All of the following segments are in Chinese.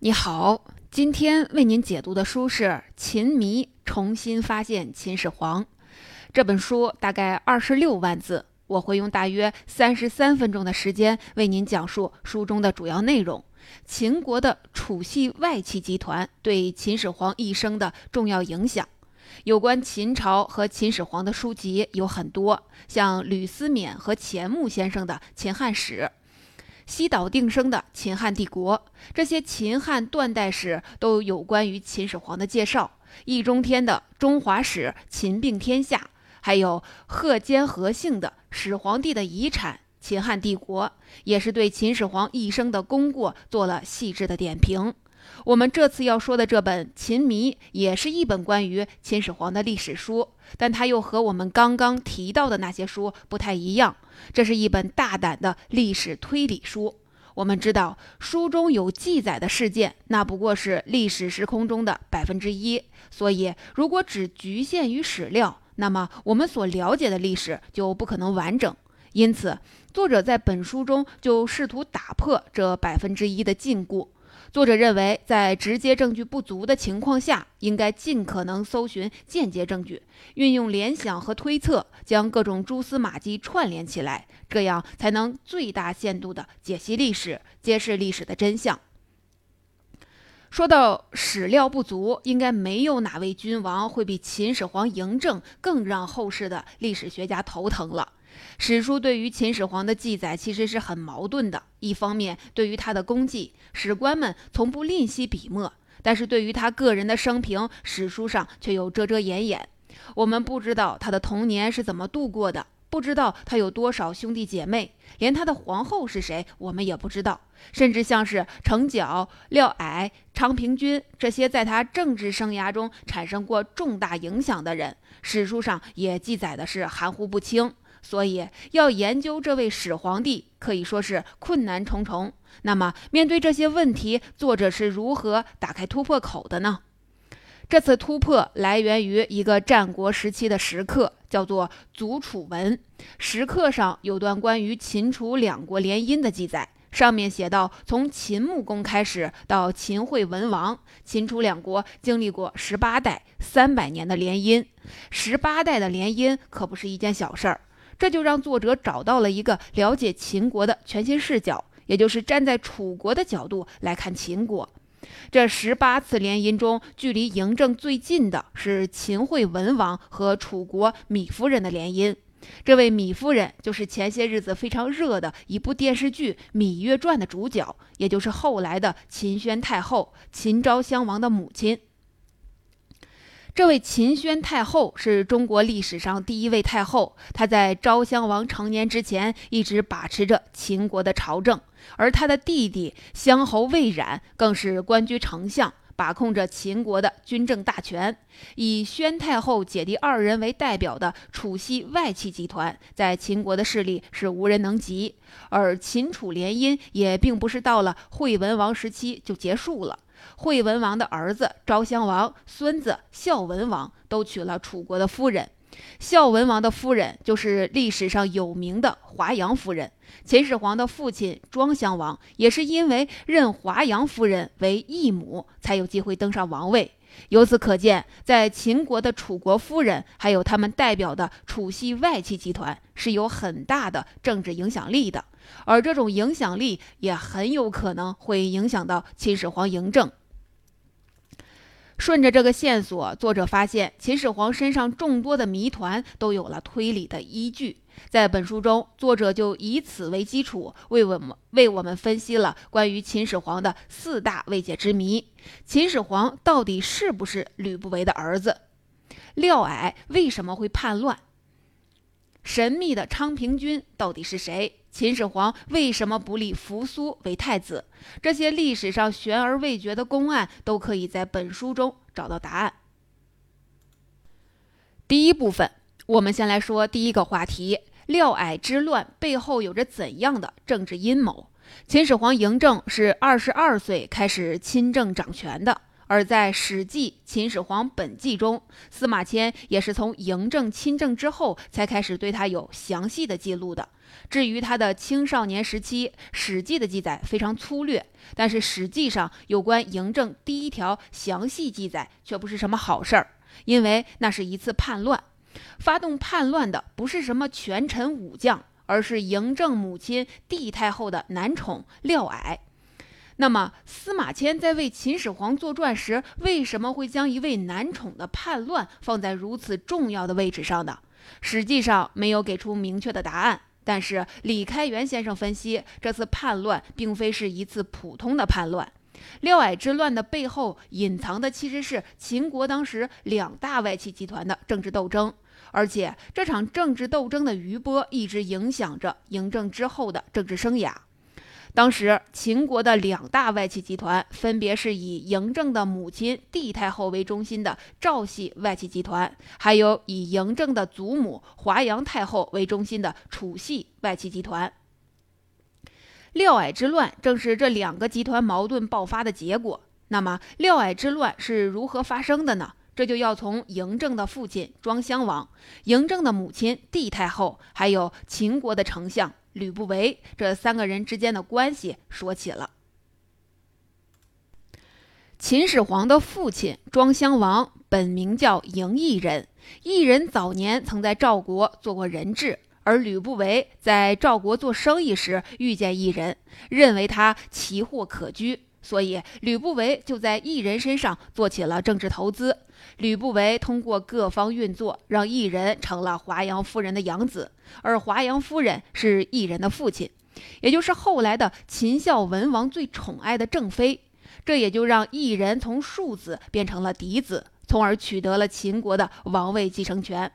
你好，今天为您解读的书是《秦迷：重新发现秦始皇》这本书，大概二十六万字，我会用大约三十三分钟的时间为您讲述书中的主要内容。秦国的楚系外戚集团对秦始皇一生的重要影响。有关秦朝和秦始皇的书籍有很多，像吕思勉和钱穆先生的《秦汉史》。西岛定生的《秦汉帝国》，这些秦汉断代史都有关于秦始皇的介绍。易中天的《中华史·秦并天下》，还有贺坚和姓的《始皇帝的遗产·秦汉帝国》，也是对秦始皇一生的功过做了细致的点评。我们这次要说的这本《秦迷》也是一本关于秦始皇的历史书，但它又和我们刚刚提到的那些书不太一样。这是一本大胆的历史推理书。我们知道，书中有记载的事件，那不过是历史时空中的百分之一。所以，如果只局限于史料，那么我们所了解的历史就不可能完整。因此，作者在本书中就试图打破这百分之一的禁锢。作者认为，在直接证据不足的情况下，应该尽可能搜寻间接证据，运用联想和推测，将各种蛛丝马迹串联起来，这样才能最大限度地解析历史，揭示历史的真相。说到史料不足，应该没有哪位君王会比秦始皇嬴政更让后世的历史学家头疼了。史书对于秦始皇的记载其实是很矛盾的。一方面，对于他的功绩，史官们从不吝惜笔墨；但是对于他个人的生平，史书上却又遮遮掩掩。我们不知道他的童年是怎么度过的，不知道他有多少兄弟姐妹，连他的皇后是谁，我们也不知道。甚至像是程角、廖矮、昌平君这些在他政治生涯中产生过重大影响的人，史书上也记载的是含糊不清。所以，要研究这位始皇帝可以说是困难重重。那么，面对这些问题，作者是如何打开突破口的呢？这次突破来源于一个战国时期的石刻，叫做《祖楚文》。石刻上有段关于秦楚两国联姻的记载，上面写道：从秦穆公开始到秦惠文王，秦楚两国经历过十八代、三百年的联姻。十八代的联姻可不是一件小事儿。这就让作者找到了一个了解秦国的全新视角，也就是站在楚国的角度来看秦国。这十八次联姻中，距离嬴政最近的是秦惠文王和楚国芈夫人的联姻。这位芈夫人就是前些日子非常热的一部电视剧《芈月传》的主角，也就是后来的秦宣太后秦昭襄王的母亲。这位秦宣太后是中国历史上第一位太后，她在昭襄王成年之前一直把持着秦国的朝政，而她的弟弟襄侯魏冉更是官居丞相，把控着秦国的军政大权。以宣太后姐弟二人为代表的楚系外戚集团，在秦国的势力是无人能及，而秦楚联姻也并不是到了惠文王时期就结束了。惠文王的儿子昭襄王、孙子孝文王都娶了楚国的夫人。孝文王的夫人就是历史上有名的华阳夫人。秦始皇的父亲庄襄王也是因为认华阳夫人为义母，才有机会登上王位。由此可见，在秦国的楚国夫人，还有他们代表的楚系外戚集团，是有很大的政治影响力的。而这种影响力也很有可能会影响到秦始皇嬴政。顺着这个线索，作者发现秦始皇身上众多的谜团都有了推理的依据。在本书中，作者就以此为基础，为我们为我们分析了关于秦始皇的四大未解之谜：秦始皇到底是不是吕不韦的儿子？廖矮为什么会叛乱？神秘的昌平君到底是谁？秦始皇为什么不立扶苏为太子？这些历史上悬而未决的公案，都可以在本书中找到答案。第一部分，我们先来说第一个话题：廖矮之乱背后有着怎样的政治阴谋？秦始皇嬴政是二十二岁开始亲政掌权的。而在《史记·秦始皇本纪》中，司马迁也是从嬴政亲政之后才开始对他有详细的记录的。至于他的青少年时期，《史记》的记载非常粗略，但是实际上有关嬴政第一条详细记载却不是什么好事儿，因为那是一次叛乱，发动叛乱的不是什么权臣武将，而是嬴政母亲帝太后的男宠廖矮。那么，司马迁在为秦始皇作传时，为什么会将一位男宠的叛乱放在如此重要的位置上呢？实际上没有给出明确的答案。但是李开元先生分析，这次叛乱并非是一次普通的叛乱。廖矮之乱的背后隐藏的其实是秦国当时两大外戚集团的政治斗争，而且这场政治斗争的余波一直影响着嬴政之后的政治生涯。当时秦国的两大外戚集团，分别是以嬴政的母亲帝太后为中心的赵系外戚集团，还有以嬴政的祖母华阳太后为中心的楚系外戚集团。廖矮之乱正是这两个集团矛盾爆发的结果。那么，廖矮之乱是如何发生的呢？这就要从嬴政的父亲庄襄王、嬴政的母亲帝太后，还有秦国的丞相。吕不韦这三个人之间的关系说起了。秦始皇的父亲庄襄王本名叫嬴异人，异人早年曾在赵国做过人质，而吕不韦在赵国做生意时遇见异人，认为他奇货可居，所以吕不韦就在异人身上做起了政治投资。吕不韦通过各方运作，让异人成了华阳夫人的养子，而华阳夫人是异人的父亲，也就是后来的秦孝文王最宠爱的正妃。这也就让异人从庶子变成了嫡子，从而取得了秦国的王位继承权。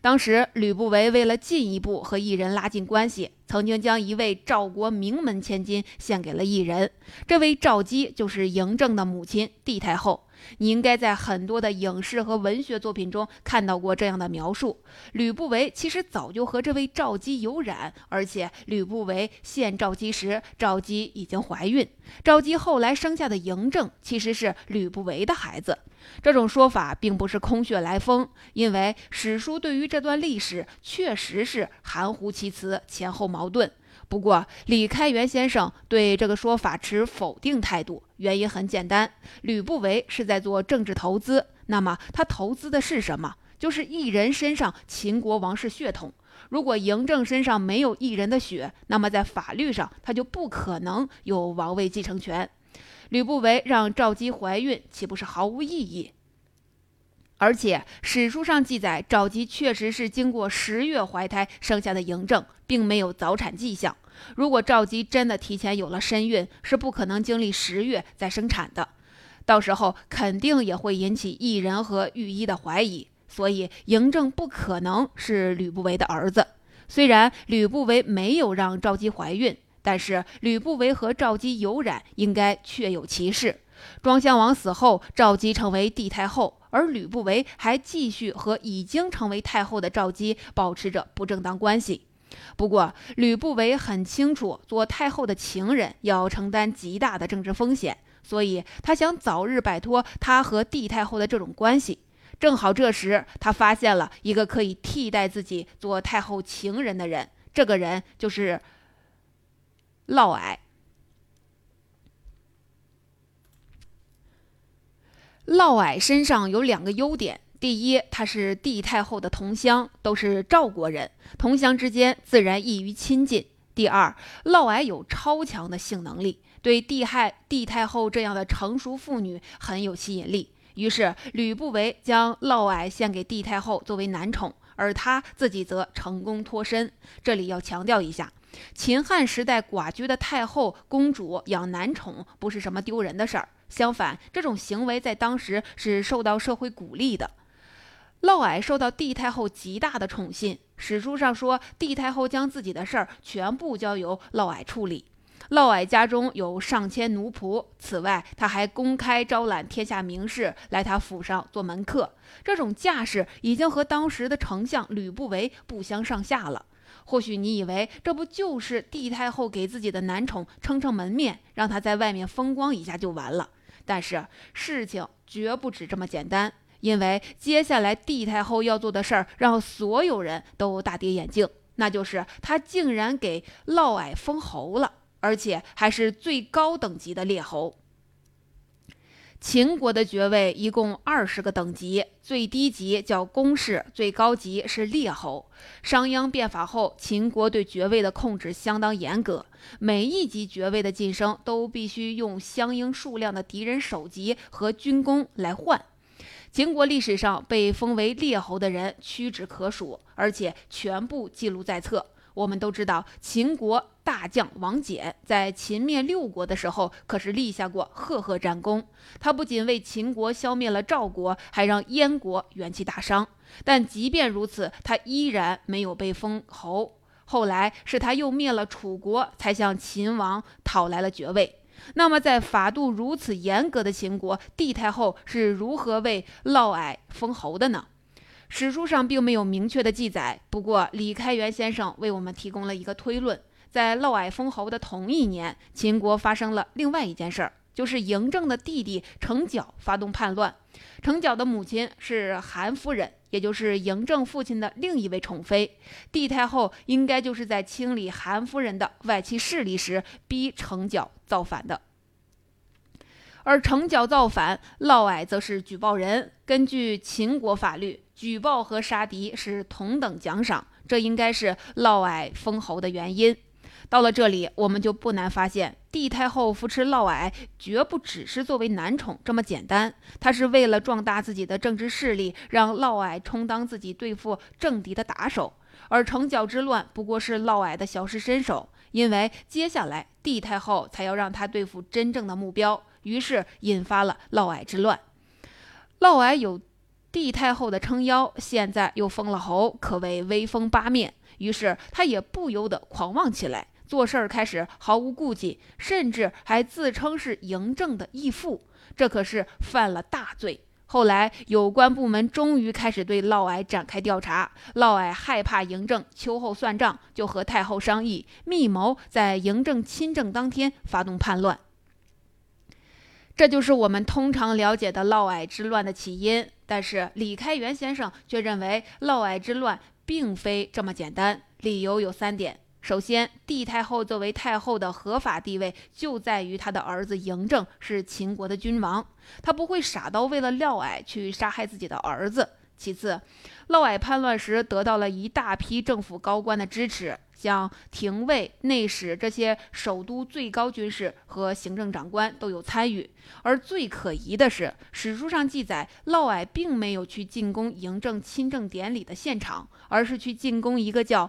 当时，吕不韦为了进一步和异人拉近关系，曾经将一位赵国名门千金献给了异人。这位赵姬就是嬴政的母亲帝太后。你应该在很多的影视和文学作品中看到过这样的描述：吕不韦其实早就和这位赵姬有染，而且吕不韦献赵姬时，赵姬已经怀孕。赵姬后来生下的嬴政其实是吕不韦的孩子。这种说法并不是空穴来风，因为史书对于这段历史确实是含糊其辞、前后矛盾。不过，李开元先生对这个说法持否定态度，原因很简单：吕不韦是在做政治投资，那么他投资的是什么？就是异人身上秦国王室血统。如果嬴政身上没有异人的血，那么在法律上他就不可能有王位继承权。吕不韦让赵姬怀孕，岂不是毫无意义？而且史书上记载，赵姬确实是经过十月怀胎生下的嬴政，并没有早产迹象。如果赵姬真的提前有了身孕，是不可能经历十月再生产的，到时候肯定也会引起异人和御医的怀疑。所以嬴政不可能是吕不韦的儿子。虽然吕不韦没有让赵姬怀孕，但是吕不韦和赵姬有染，应该确有其事。庄襄王死后，赵姬成为帝太后。而吕不韦还继续和已经成为太后的赵姬保持着不正当关系。不过，吕不韦很清楚，做太后的情人要承担极大的政治风险，所以他想早日摆脱他和帝太后的这种关系。正好这时，他发现了一个可以替代自己做太后情人的人，这个人就是嫪毐。嫪毐身上有两个优点：第一，他是帝太后的同乡，都是赵国人，同乡之间自然易于亲近；第二，嫪毐有超强的性能力，对帝害帝太后这样的成熟妇女很有吸引力。于是，吕不韦将嫪毐献给帝太后作为男宠，而他自己则成功脱身。这里要强调一下，秦汉时代寡居的太后、公主养男宠不是什么丢人的事儿。相反，这种行为在当时是受到社会鼓励的。嫪毐受到帝太后极大的宠信，史书上说，帝太后将自己的事儿全部交由嫪毐处理。嫪毐家中有上千奴仆，此外，他还公开招揽天下名士来他府上做门客。这种架势已经和当时的丞相吕不韦不相上下了。或许你以为这不就是帝太后给自己的男宠撑撑门面，让他在外面风光一下就完了？但是事情绝不止这么简单，因为接下来帝太后要做的事儿让所有人都大跌眼镜，那就是她竟然给嫪毐封侯了，而且还是最高等级的列侯。秦国的爵位一共二十个等级，最低级叫公士，最高级是列侯。商鞅变法后，秦国对爵位的控制相当严格，每一级爵位的晋升都必须用相应数量的敌人首级和军功来换。秦国历史上被封为列侯的人屈指可数，而且全部记录在册。我们都知道，秦国大将王翦在秦灭六国的时候，可是立下过赫赫战功。他不仅为秦国消灭了赵国，还让燕国元气大伤。但即便如此，他依然没有被封侯。后来是他又灭了楚国，才向秦王讨来了爵位。那么，在法度如此严格的秦国，帝太后是如何为嫪毐封侯的呢？史书上并没有明确的记载，不过李开元先生为我们提供了一个推论：在嫪毐封侯的同一年，秦国发生了另外一件事儿，就是嬴政的弟弟成角发动叛乱。成角的母亲是韩夫人，也就是嬴政父亲的另一位宠妃。帝太后应该就是在清理韩夫人的外戚势力时，逼成角造反的。而成角造反，嫪毐则是举报人。根据秦国法律，举报和杀敌是同等奖赏，这应该是嫪毐封侯的原因。到了这里，我们就不难发现，帝太后扶持嫪毐绝不只是作为男宠这么简单，她是为了壮大自己的政治势力，让嫪毐充当自己对付政敌的打手。而成角之乱不过是嫪毐的小试身手，因为接下来帝太后才要让他对付真正的目标。于是引发了嫪毐之乱。嫪毐有帝太后的撑腰，现在又封了侯，可谓威风八面。于是他也不由得狂妄起来，做事儿开始毫无顾忌，甚至还自称是嬴政的义父，这可是犯了大罪。后来有关部门终于开始对嫪毐展开调查，嫪毐害怕嬴政秋后算账，就和太后商议，密谋在嬴政亲政当天发动叛乱。这就是我们通常了解的嫪毐之乱的起因，但是李开元先生却认为嫪毐之乱并非这么简单。理由有三点：首先，帝太后作为太后的合法地位就在于她的儿子嬴政是秦国的君王，他不会傻到为了嫪毐去杀害自己的儿子。其次，嫪毐叛乱时得到了一大批政府高官的支持。像廷尉、内史这些首都最高军事和行政长官都有参与，而最可疑的是，史书上记载，嫪毐并没有去进攻嬴政亲政典礼的现场，而是去进攻一个叫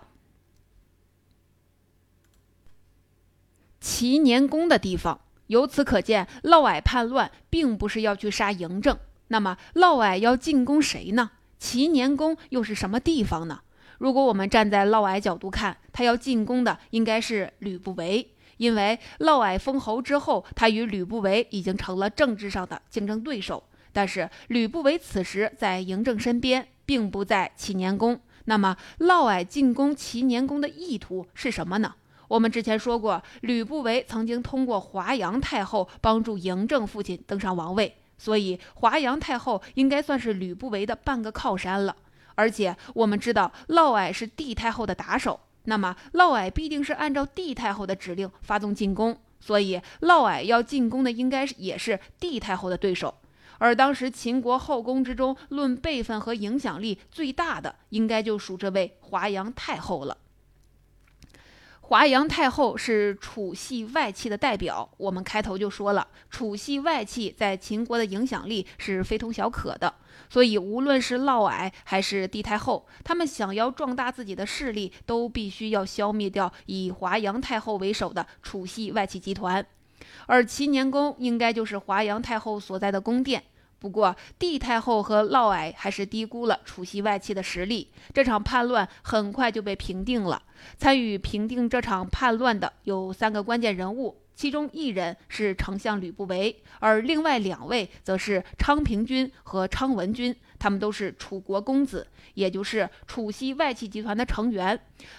齐年宫的地方。由此可见，嫪毐叛乱并不是要去杀嬴政。那么，嫪毐要进攻谁呢？齐年宫又是什么地方呢？如果我们站在嫪毐角度看，他要进攻的应该是吕不韦，因为嫪毐封侯之后，他与吕不韦已经成了政治上的竞争对手。但是吕不韦此时在嬴政身边，并不在齐年宫。那么嫪毐进攻齐年宫的意图是什么呢？我们之前说过，吕不韦曾经通过华阳太后帮助嬴政父亲登上王位，所以华阳太后应该算是吕不韦的半个靠山了。而且我们知道嫪毐是帝太后的打手，那么嫪毐必定是按照帝太后的指令发动进攻，所以嫪毐要进攻的应该也是帝太后的对手。而当时秦国后宫之中，论辈分和影响力最大的，应该就属这位华阳太后了。华阳太后是楚系外戚的代表，我们开头就说了，楚系外戚在秦国的影响力是非同小可的。所以，无论是嫪毐还是帝太后，他们想要壮大自己的势力，都必须要消灭掉以华阳太后为首的楚系外戚集团。而齐年宫应该就是华阳太后所在的宫殿。不过，帝太后和嫪毐还是低估了楚系外戚的实力，这场叛乱很快就被平定了。参与平定这场叛乱的有三个关键人物。其中一人是丞相吕不韦，而另外两位则是昌平君和昌文君，他们都是楚国公子，也就是楚西外戚集团的成员。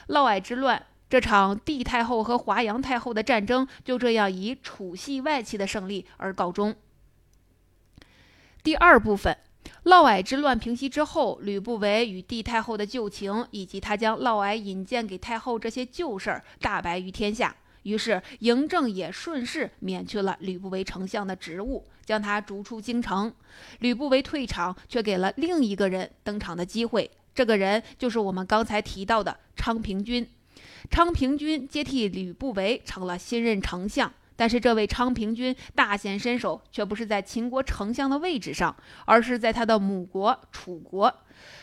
嫪毐之乱，这场帝太后和华阳太后的战争就这样以楚系外戚的胜利而告终。第二部分，嫪毐之乱平息之后，吕不韦与帝太后的旧情，以及他将嫪毐引荐给太后这些旧事儿大白于天下。于是嬴政也顺势免去了吕不韦丞相的职务，将他逐出京城。吕不韦退场，却给了另一个人登场的机会。这个人就是我们刚才提到的昌平君。昌平君接替吕不韦成了新任丞相。但是这位昌平君大显身手，却不是在秦国丞相的位置上，而是在他的母国楚国。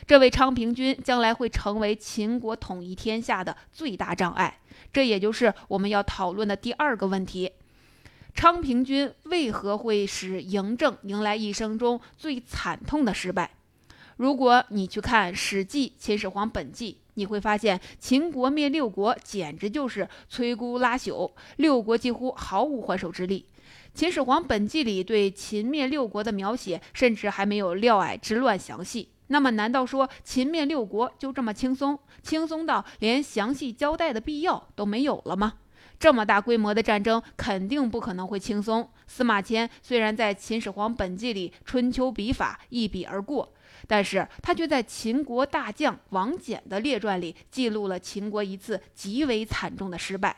这位昌平君将来会成为秦国统一天下的最大障碍，这也就是我们要讨论的第二个问题：昌平君为何会使嬴政迎来一生中最惨痛的失败？如果你去看《史记·秦始皇本纪》。你会发现，秦国灭六国简直就是摧枯拉朽，六国几乎毫无还手之力。秦始皇本纪里对秦灭六国的描写，甚至还没有嫪毐之乱详细。那么，难道说秦灭六国就这么轻松，轻松到连详细交代的必要都没有了吗？这么大规模的战争，肯定不可能会轻松。司马迁虽然在《秦始皇本纪》里春秋笔法一笔而过。但是他却在秦国大将王翦的列传里记录了秦国一次极为惨重的失败。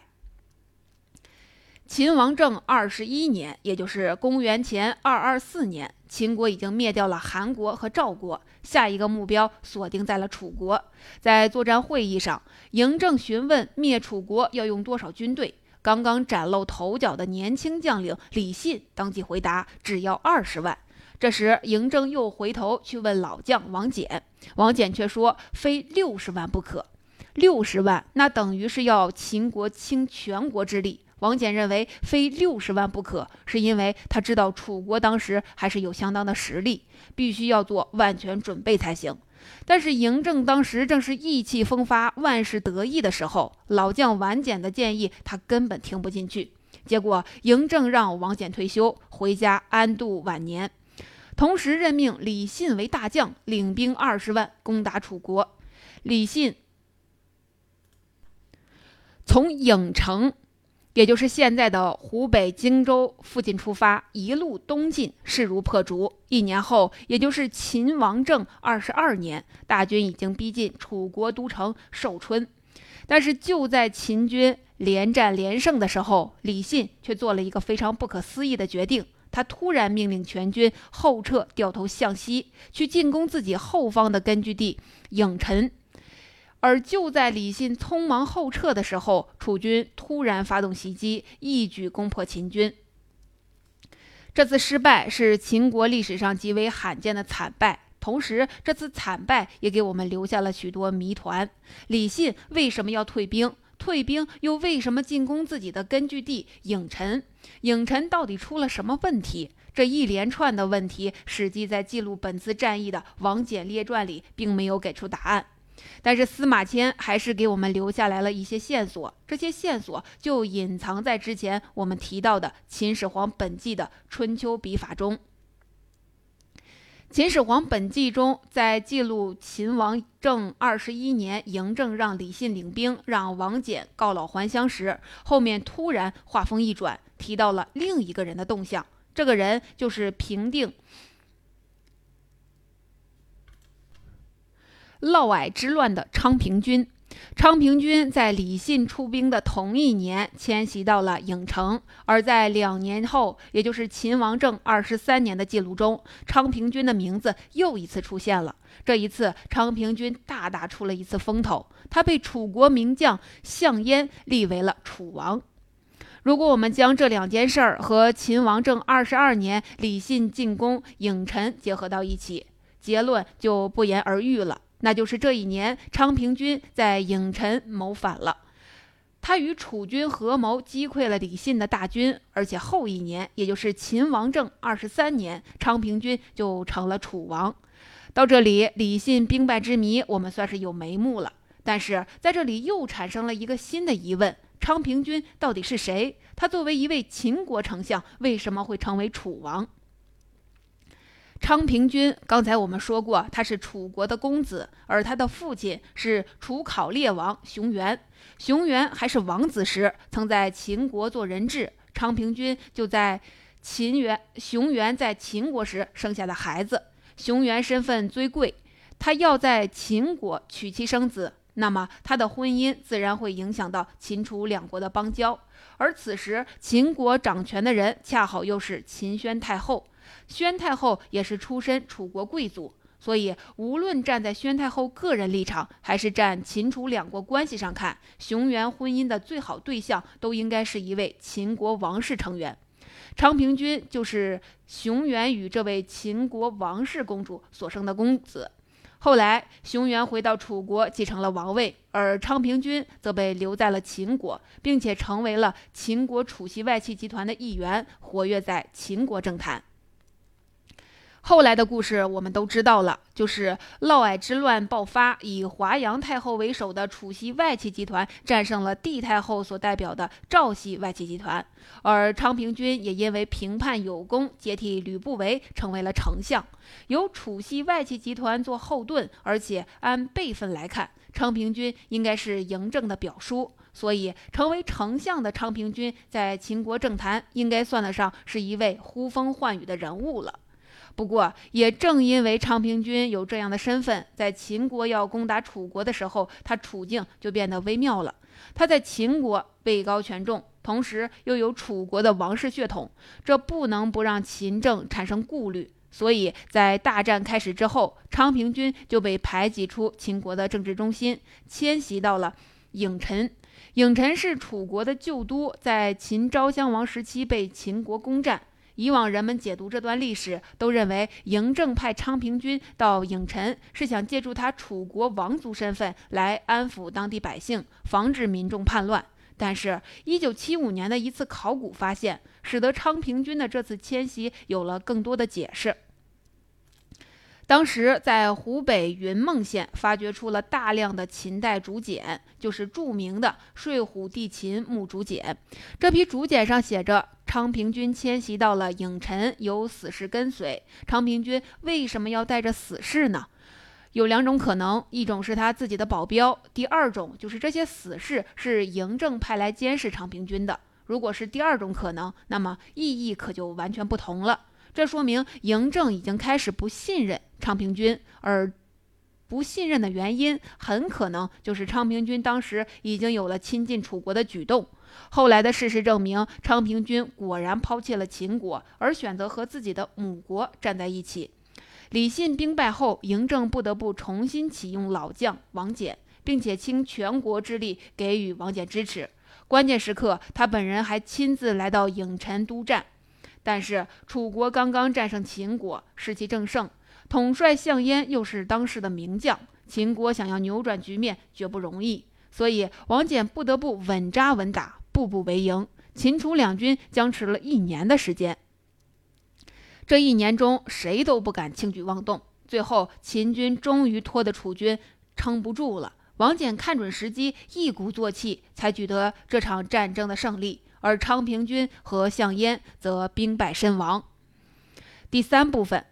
秦王政二十一年，也就是公元前二二四年，秦国已经灭掉了韩国和赵国，下一个目标锁定在了楚国。在作战会议上，嬴政询问灭楚国要用多少军队，刚刚崭露头角的年轻将领李信当即回答：只要二十万。这时，嬴政又回头去问老将王翦，王翦却说非六十万不可。六十万，那等于是要秦国倾全国之力。王翦认为非六十万不可，是因为他知道楚国当时还是有相当的实力，必须要做万全准备才行。但是嬴政当时正是意气风发、万事得意的时候，老将王翦的建议他根本听不进去。结果，嬴政让王翦退休，回家安度晚年。同时任命李信为大将，领兵二十万攻打楚国。李信从郢城，也就是现在的湖北荆州附近出发，一路东进，势如破竹。一年后，也就是秦王政二十二年，大军已经逼近楚国都城寿春。但是就在秦军连战连胜的时候，李信却做了一个非常不可思议的决定。他突然命令全军后撤，掉头向西去进攻自己后方的根据地郢陈。而就在李信匆忙后撤的时候，楚军突然发动袭击，一举攻破秦军。这次失败是秦国历史上极为罕见的惨败，同时这次惨败也给我们留下了许多谜团：李信为什么要退兵？退兵又为什么进攻自己的根据地郢陈？郢陈到底出了什么问题？这一连串的问题，《史记》在记录本次战役的王翦列传里并没有给出答案，但是司马迁还是给我们留下来了一些线索。这些线索就隐藏在之前我们提到的《秦始皇本纪》的春秋笔法中。《秦始皇本纪》中，在记录秦王政二十一年，嬴政让李信领兵，让王翦告老还乡时，后面突然话锋一转，提到了另一个人的动向。这个人就是平定嫪毐之乱的昌平君。昌平君在李信出兵的同一年迁徙到了郢城，而在两年后，也就是秦王政二十三年的记录中，昌平君的名字又一次出现了。这一次，昌平君大大出了一次风头，他被楚国名将项燕立为了楚王。如果我们将这两件事儿和秦王政二十二年李信进攻郢城结合到一起，结论就不言而喻了。那就是这一年，昌平君在郢陈谋反了，他与楚军合谋击溃了李信的大军，而且后一年，也就是秦王政二十三年，昌平君就成了楚王。到这里，李信兵败之谜我们算是有眉目了。但是在这里又产生了一个新的疑问：昌平君到底是谁？他作为一位秦国丞相，为什么会成为楚王？昌平君，刚才我们说过，他是楚国的公子，而他的父亲是楚考烈王熊元。熊元还是王子时，曾在秦国做人质，昌平君就在秦元熊原在秦国时生下的孩子。熊原身份尊贵，他要在秦国娶妻生子，那么他的婚姻自然会影响到秦楚两国的邦交。而此时秦国掌权的人恰好又是秦宣太后，宣太后也是出身楚国贵族。所以，无论站在宣太后个人立场，还是站秦楚两国关系上看，熊原婚姻的最好对象都应该是一位秦国王室成员。昌平君就是熊原与这位秦国王室公主所生的公子。后来，熊原回到楚国继承了王位，而昌平君则被留在了秦国，并且成为了秦国楚系外戚集团的一员，活跃在秦国政坛。后来的故事我们都知道了，就是嫪毐之乱爆发，以华阳太后为首的楚系外戚集团战胜了帝太后所代表的赵系外戚集团，而昌平君也因为评判有功，接替吕不韦成为了丞相，由楚系外戚集团做后盾，而且按辈分来看，昌平君应该是嬴政的表叔，所以成为丞相的昌平君在秦国政坛应该算得上是一位呼风唤雨的人物了。不过，也正因为昌平君有这样的身份，在秦国要攻打楚国的时候，他处境就变得微妙了。他在秦国位高权重，同时又有楚国的王室血统，这不能不让秦政产生顾虑。所以在大战开始之后，昌平君就被排挤出秦国的政治中心，迁徙到了郢城。郢城是楚国的旧都，在秦昭襄王时期被秦国攻占。以往人们解读这段历史，都认为嬴政派昌平君到郢城，是想借助他楚国王族身份来安抚当地百姓，防止民众叛乱。但是，1975年的一次考古发现，使得昌平君的这次迁徙有了更多的解释。当时在湖北云梦县发掘出了大量的秦代竹简，就是著名的《睡虎地秦墓竹简》。这批竹简上写着，昌平君迁徙到了郢城，有死士跟随。昌平君为什么要带着死士呢？有两种可能，一种是他自己的保镖，第二种就是这些死士是嬴政派来监视昌平君的。如果是第二种可能，那么意义可就完全不同了。这说明嬴政已经开始不信任昌平君，而不信任的原因很可能就是昌平君当时已经有了亲近楚国的举动。后来的事实证明，昌平君果然抛弃了秦国，而选择和自己的母国站在一起。李信兵败后，嬴政不得不重新启用老将王翦，并且倾全国之力给予王翦支持。关键时刻，他本人还亲自来到郢城督战。但是楚国刚刚战胜秦国，士气正盛，统帅项燕又是当时的名将，秦国想要扭转局面绝不容易，所以王翦不得不稳扎稳打，步步为营。秦楚两军僵持了一年的时间，这一年中谁都不敢轻举妄动，最后秦军终于拖得楚军撑不住了。王翦看准时机，一鼓作气，才取得这场战争的胜利。而昌平君和项燕则兵败身亡。第三部分，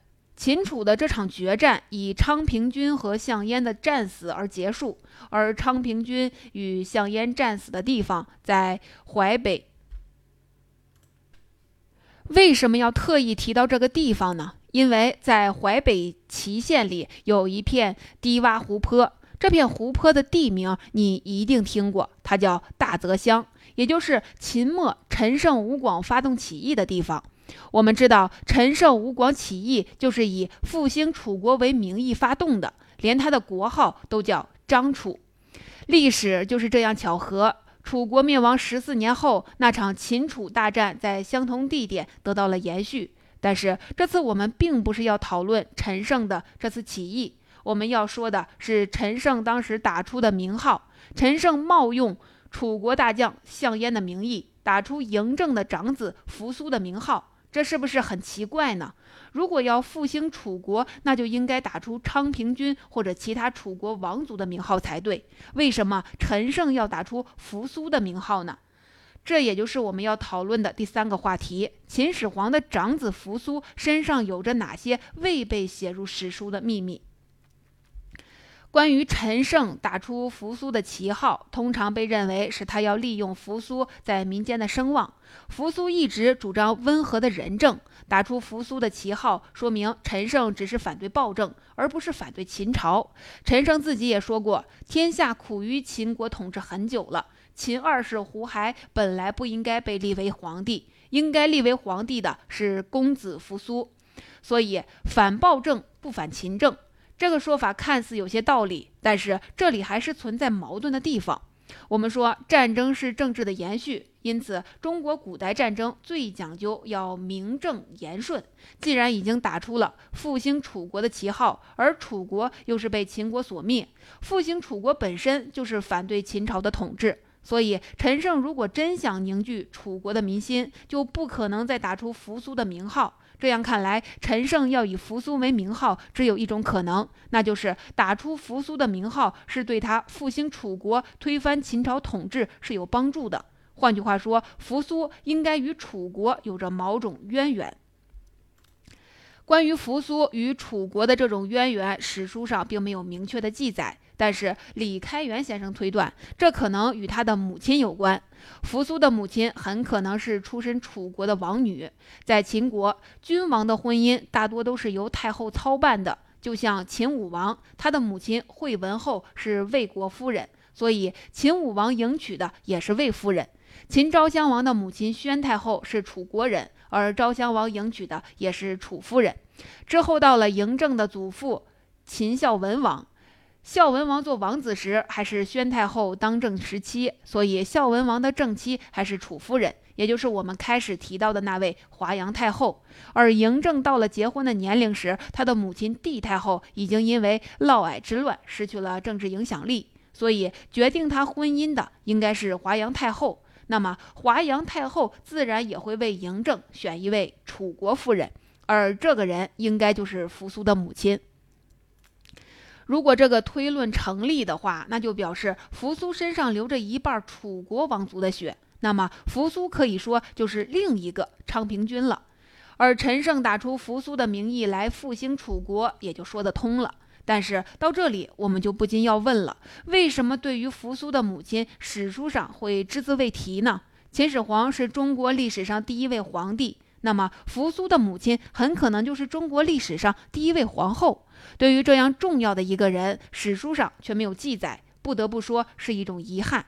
秦楚的这场决战以昌平君和项燕的战死而结束。而昌平君与项燕战死的地方在淮北。为什么要特意提到这个地方呢？因为在淮北祁县里有一片低洼湖泊，这片湖泊的地名你一定听过，它叫大泽乡。也就是秦末陈胜吴广发动起义的地方。我们知道，陈胜吴广起义就是以复兴楚国为名义发动的，连他的国号都叫张楚。历史就是这样巧合。楚国灭亡十四年后，那场秦楚大战在相同地点得到了延续。但是这次我们并不是要讨论陈胜的这次起义，我们要说的是陈胜当时打出的名号。陈胜冒用。楚国大将项燕的名义打出嬴政的长子扶苏的名号，这是不是很奇怪呢？如果要复兴楚国，那就应该打出昌平君或者其他楚国王族的名号才对。为什么陈胜要打出扶苏的名号呢？这也就是我们要讨论的第三个话题：秦始皇的长子扶苏身上有着哪些未被写入史书的秘密？关于陈胜打出扶苏的旗号，通常被认为是他要利用扶苏在民间的声望。扶苏一直主张温和的仁政，打出扶苏的旗号，说明陈胜只是反对暴政，而不是反对秦朝。陈胜自己也说过：“天下苦于秦国统治很久了，秦二世胡亥本来不应该被立为皇帝，应该立为皇帝的是公子扶苏。所以反暴政不反秦政。”这个说法看似有些道理，但是这里还是存在矛盾的地方。我们说战争是政治的延续，因此中国古代战争最讲究要名正言顺。既然已经打出了复兴楚国的旗号，而楚国又是被秦国所灭，复兴楚国本身就是反对秦朝的统治，所以陈胜如果真想凝聚楚国的民心，就不可能再打出扶苏的名号。这样看来，陈胜要以扶苏为名号，只有一种可能，那就是打出扶苏的名号是对他复兴楚国、推翻秦朝统治是有帮助的。换句话说，扶苏应该与楚国有着某种渊源。关于扶苏与楚国的这种渊源，史书上并没有明确的记载。但是李开元先生推断，这可能与他的母亲有关。扶苏的母亲很可能是出身楚国的王女，在秦国，君王的婚姻大多都是由太后操办的。就像秦武王，他的母亲惠文后是魏国夫人，所以秦武王迎娶的也是魏夫人。秦昭襄王的母亲宣太后是楚国人，而昭襄王迎娶的也是楚夫人。之后到了嬴政的祖父秦孝文王。孝文王做王子时，还是宣太后当政时期，所以孝文王的正妻还是楚夫人，也就是我们开始提到的那位华阳太后。而嬴政到了结婚的年龄时，他的母亲帝太后已经因为嫪毐之乱失去了政治影响力，所以决定他婚姻的应该是华阳太后。那么华阳太后自然也会为嬴政选一位楚国夫人，而这个人应该就是扶苏的母亲。如果这个推论成立的话，那就表示扶苏身上流着一半楚国王族的血，那么扶苏可以说就是另一个昌平君了。而陈胜打出扶苏的名义来复兴楚国，也就说得通了。但是到这里，我们就不禁要问了：为什么对于扶苏的母亲，史书上会只字未提呢？秦始皇是中国历史上第一位皇帝。那么，扶苏的母亲很可能就是中国历史上第一位皇后。对于这样重要的一个人，史书上却没有记载，不得不说是一种遗憾。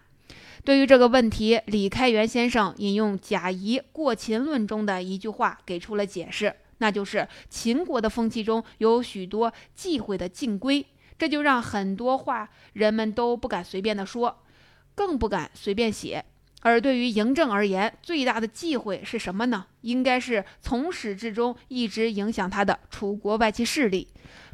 对于这个问题，李开元先生引用贾谊《过秦论》中的一句话给出了解释，那就是秦国的风气中有许多忌讳的禁规，这就让很多话人们都不敢随便的说，更不敢随便写。而对于嬴政而言，最大的忌讳是什么呢？应该是从始至终一直影响他的楚国外戚势力。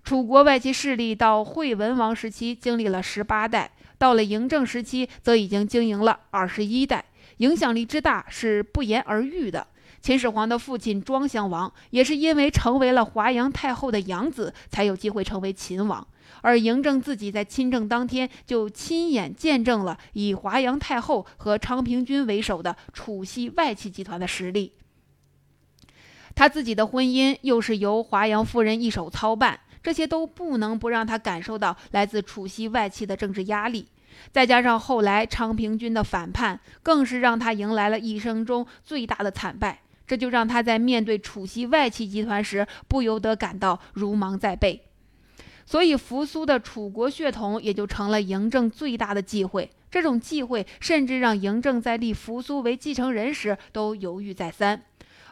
楚国外戚势力到惠文王时期经历了十八代，到了嬴政时期则已经经营了二十一代，影响力之大是不言而喻的。秦始皇的父亲庄襄王也是因为成为了华阳太后的养子，才有机会成为秦王。而嬴政自己在亲政当天就亲眼见证了以华阳太后和昌平君为首的楚系外戚集团的实力。他自己的婚姻又是由华阳夫人一手操办，这些都不能不让他感受到来自楚系外戚的政治压力。再加上后来昌平君的反叛，更是让他迎来了一生中最大的惨败。这就让他在面对楚系外戚集团时，不由得感到如芒在背。所以，扶苏的楚国血统也就成了嬴政最大的忌讳。这种忌讳甚至让嬴政在立扶苏为继承人时都犹豫再三。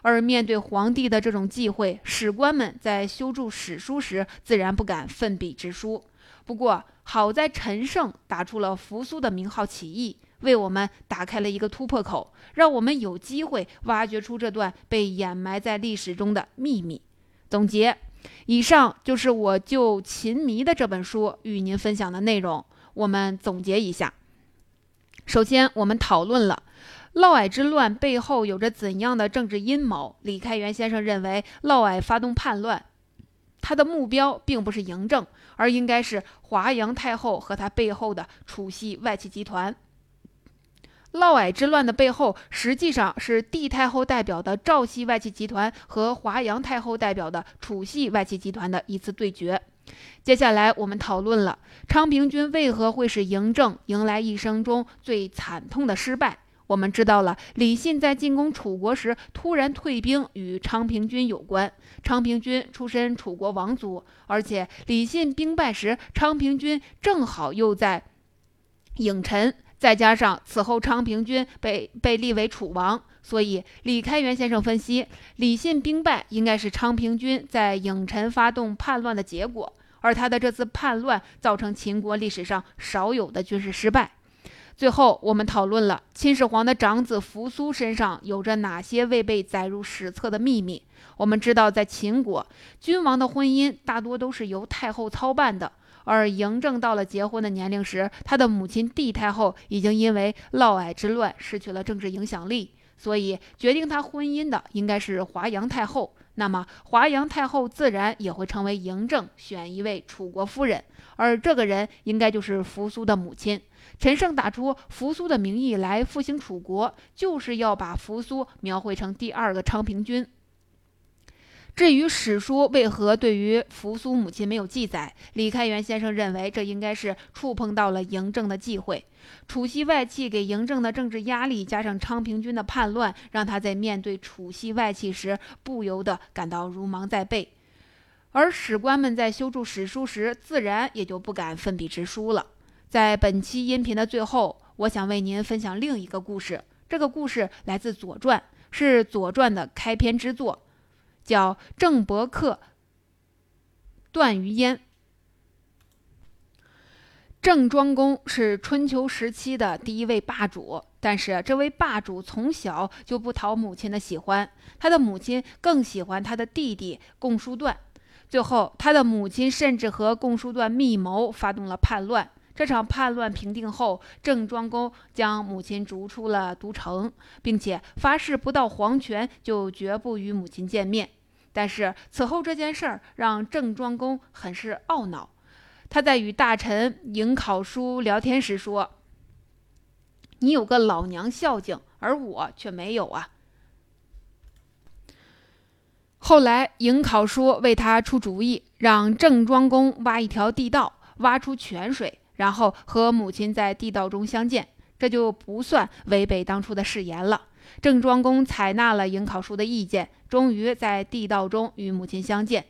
而面对皇帝的这种忌讳，史官们在修筑史书时自然不敢奋笔直书。不过，好在陈胜打出了扶苏的名号起义，为我们打开了一个突破口，让我们有机会挖掘出这段被掩埋在历史中的秘密。总结。以上就是我就《秦迷》的这本书与您分享的内容。我们总结一下：首先，我们讨论了嫪毐之乱背后有着怎样的政治阴谋。李开元先生认为，嫪毐发动叛乱，他的目标并不是嬴政，而应该是华阳太后和他背后的楚系外戚集团。嫪毐之乱的背后，实际上是帝太后代表的赵系外戚集团和华阳太后代表的楚系外戚集团的一次对决。接下来我们讨论了昌平君为何会使嬴政迎来一生中最惨痛的失败。我们知道了李信在进攻楚国时突然退兵与昌平君有关。昌平君出身楚国王族，而且李信兵败时，昌平君正好又在郢陈，再加上此后昌平君被被立为楚王，所以李开元先生分析，李信兵败应该是昌平君在郢陈发动叛乱的结果。而他的这次叛乱造成秦国历史上少有的军事失败。最后，我们讨论了秦始皇的长子扶苏身上有着哪些未被载入史册的秘密。我们知道，在秦国，君王的婚姻大多都是由太后操办的。而嬴政到了结婚的年龄时，他的母亲帝太后已经因为嫪毐之乱失去了政治影响力，所以决定他婚姻的应该是华阳太后。那么，华阳太后自然也会成为嬴政选一位楚国夫人，而这个人应该就是扶苏的母亲。陈胜打出扶苏的名义来复兴楚国，就是要把扶苏描绘成第二个昌平君。至于史书为何对于扶苏母亲没有记载，李开元先生认为这应该是触碰到了嬴政的忌讳。楚系外戚给嬴政的政治压力，加上昌平君的叛乱，让他在面对楚系外戚时不由得感到如芒在背。而史官们在修筑史书时，自然也就不敢奋笔直书了。在本期音频的最后，我想为您分享另一个故事。这个故事来自《左传》，是《左传》的开篇之作。叫郑伯克段于鄢。郑庄公是春秋时期的第一位霸主，但是这位霸主从小就不讨母亲的喜欢，他的母亲更喜欢他的弟弟共叔段。最后，他的母亲甚至和共叔段密谋，发动了叛乱。这场叛乱平定后，郑庄公将母亲逐出了都城，并且发誓不到黄泉就绝不与母亲见面。但是此后这件事儿让郑庄公很是懊恼。他在与大臣颍考叔聊天时说：“你有个老娘孝敬，而我却没有啊。”后来颍考叔为他出主意，让郑庄公挖一条地道，挖出泉水，然后和母亲在地道中相见，这就不算违背当初的誓言了。郑庄公采纳了颍考叔的意见，终于在地道中与母亲相见。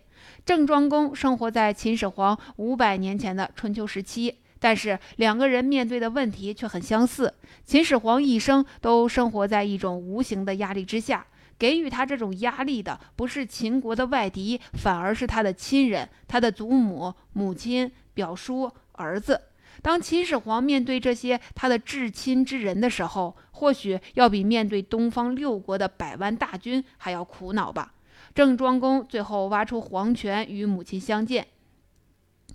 郑庄公生活在秦始皇五百年前的春秋时期，但是两个人面对的问题却很相似。秦始皇一生都生活在一种无形的压力之下，给予他这种压力的不是秦国的外敌，反而是他的亲人，他的祖母、母亲、表叔、儿子。当秦始皇面对这些他的至亲之人的时候，或许要比面对东方六国的百万大军还要苦恼吧。郑庄公最后挖出黄泉与母亲相见，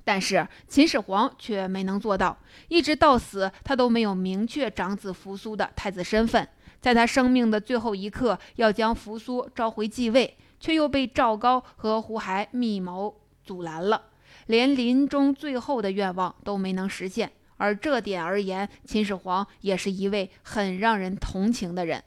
但是秦始皇却没能做到，一直到死他都没有明确长子扶苏的太子身份。在他生命的最后一刻，要将扶苏召回继位，却又被赵高和胡亥密谋阻拦了。连临终最后的愿望都没能实现，而这点而言，秦始皇也是一位很让人同情的人。